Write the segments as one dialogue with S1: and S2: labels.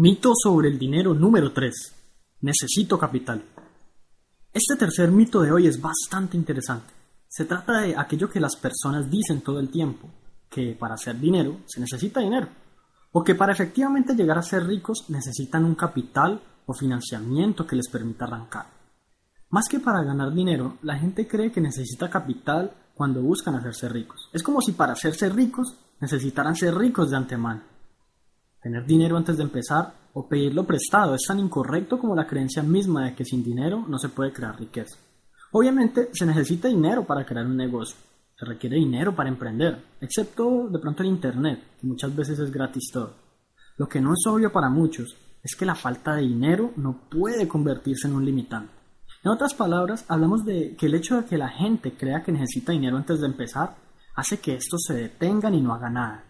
S1: Mito sobre el dinero número 3. Necesito capital. Este tercer mito de hoy es bastante interesante. Se trata de aquello que las personas dicen todo el tiempo, que para hacer dinero se necesita dinero, o que para efectivamente llegar a ser ricos necesitan un capital o financiamiento que les permita arrancar. Más que para ganar dinero, la gente cree que necesita capital cuando buscan hacerse ricos. Es como si para hacerse ricos necesitaran ser ricos de antemano. Tener dinero antes de empezar o pedirlo prestado es tan incorrecto como la creencia misma de que sin dinero no se puede crear riqueza. Obviamente se necesita dinero para crear un negocio, se requiere dinero para emprender, excepto de pronto el Internet, que muchas veces es gratis todo. Lo que no es obvio para muchos es que la falta de dinero no puede convertirse en un limitante. En otras palabras, hablamos de que el hecho de que la gente crea que necesita dinero antes de empezar hace que estos se detengan y no haga nada.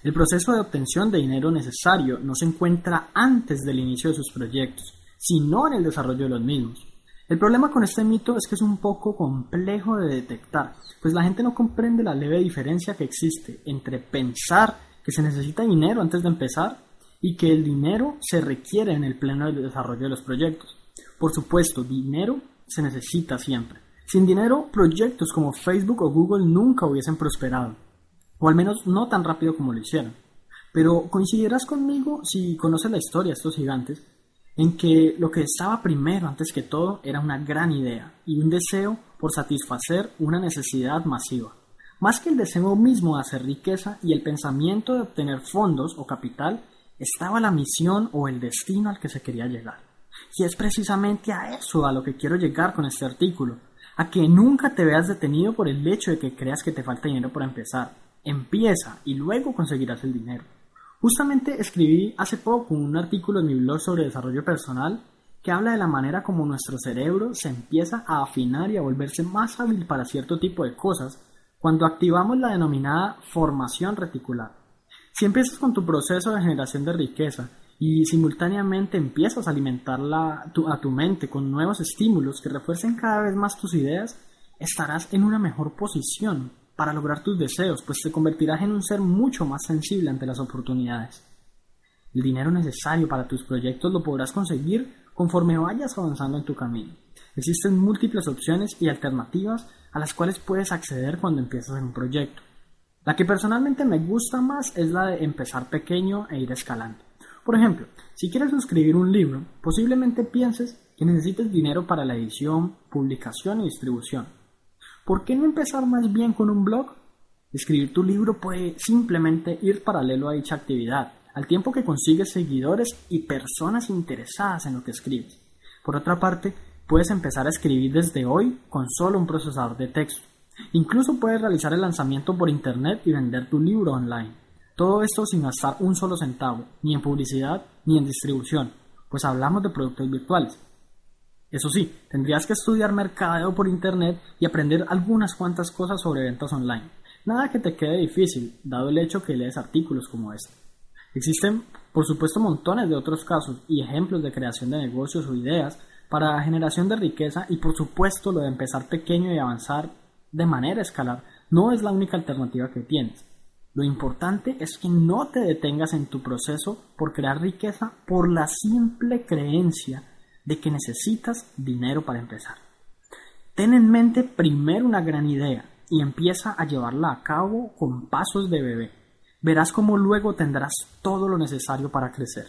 S1: El proceso de obtención de dinero necesario no se encuentra antes del inicio de sus proyectos, sino en el desarrollo de los mismos. El problema con este mito es que es un poco complejo de detectar, pues la gente no comprende la leve diferencia que existe entre pensar que se necesita dinero antes de empezar y que el dinero se requiere en el pleno del desarrollo de los proyectos. Por supuesto, dinero se necesita siempre. Sin dinero, proyectos como Facebook o Google nunca hubiesen prosperado o al menos no tan rápido como lo hicieron. Pero coincidirás conmigo si conoces la historia de estos gigantes, en que lo que estaba primero antes que todo era una gran idea y un deseo por satisfacer una necesidad masiva. Más que el deseo mismo de hacer riqueza y el pensamiento de obtener fondos o capital, estaba la misión o el destino al que se quería llegar. Y es precisamente a eso a lo que quiero llegar con este artículo, a que nunca te veas detenido por el hecho de que creas que te falta dinero para empezar, Empieza y luego conseguirás el dinero. Justamente escribí hace poco un artículo en mi blog sobre desarrollo personal que habla de la manera como nuestro cerebro se empieza a afinar y a volverse más hábil para cierto tipo de cosas cuando activamos la denominada formación reticular. Si empiezas con tu proceso de generación de riqueza y simultáneamente empiezas a alimentarla a tu mente con nuevos estímulos que refuercen cada vez más tus ideas, estarás en una mejor posición para lograr tus deseos, pues te convertirás en un ser mucho más sensible ante las oportunidades. El dinero necesario para tus proyectos lo podrás conseguir conforme vayas avanzando en tu camino. Existen múltiples opciones y alternativas a las cuales puedes acceder cuando empiezas en un proyecto. La que personalmente me gusta más es la de empezar pequeño e ir escalando. Por ejemplo, si quieres suscribir un libro, posiblemente pienses que necesites dinero para la edición, publicación y distribución. ¿Por qué no empezar más bien con un blog? Escribir tu libro puede simplemente ir paralelo a dicha actividad, al tiempo que consigues seguidores y personas interesadas en lo que escribes. Por otra parte, puedes empezar a escribir desde hoy con solo un procesador de texto. Incluso puedes realizar el lanzamiento por internet y vender tu libro online. Todo esto sin gastar un solo centavo, ni en publicidad ni en distribución, pues hablamos de productos virtuales. Eso sí, tendrías que estudiar mercadeo por internet y aprender algunas cuantas cosas sobre ventas online. Nada que te quede difícil, dado el hecho que lees artículos como este. Existen, por supuesto, montones de otros casos y ejemplos de creación de negocios o ideas para generación de riqueza y por supuesto lo de empezar pequeño y avanzar de manera escalar no es la única alternativa que tienes. Lo importante es que no te detengas en tu proceso por crear riqueza por la simple creencia de que necesitas dinero para empezar. Ten en mente primero una gran idea y empieza a llevarla a cabo con pasos de bebé. Verás cómo luego tendrás todo lo necesario para crecer.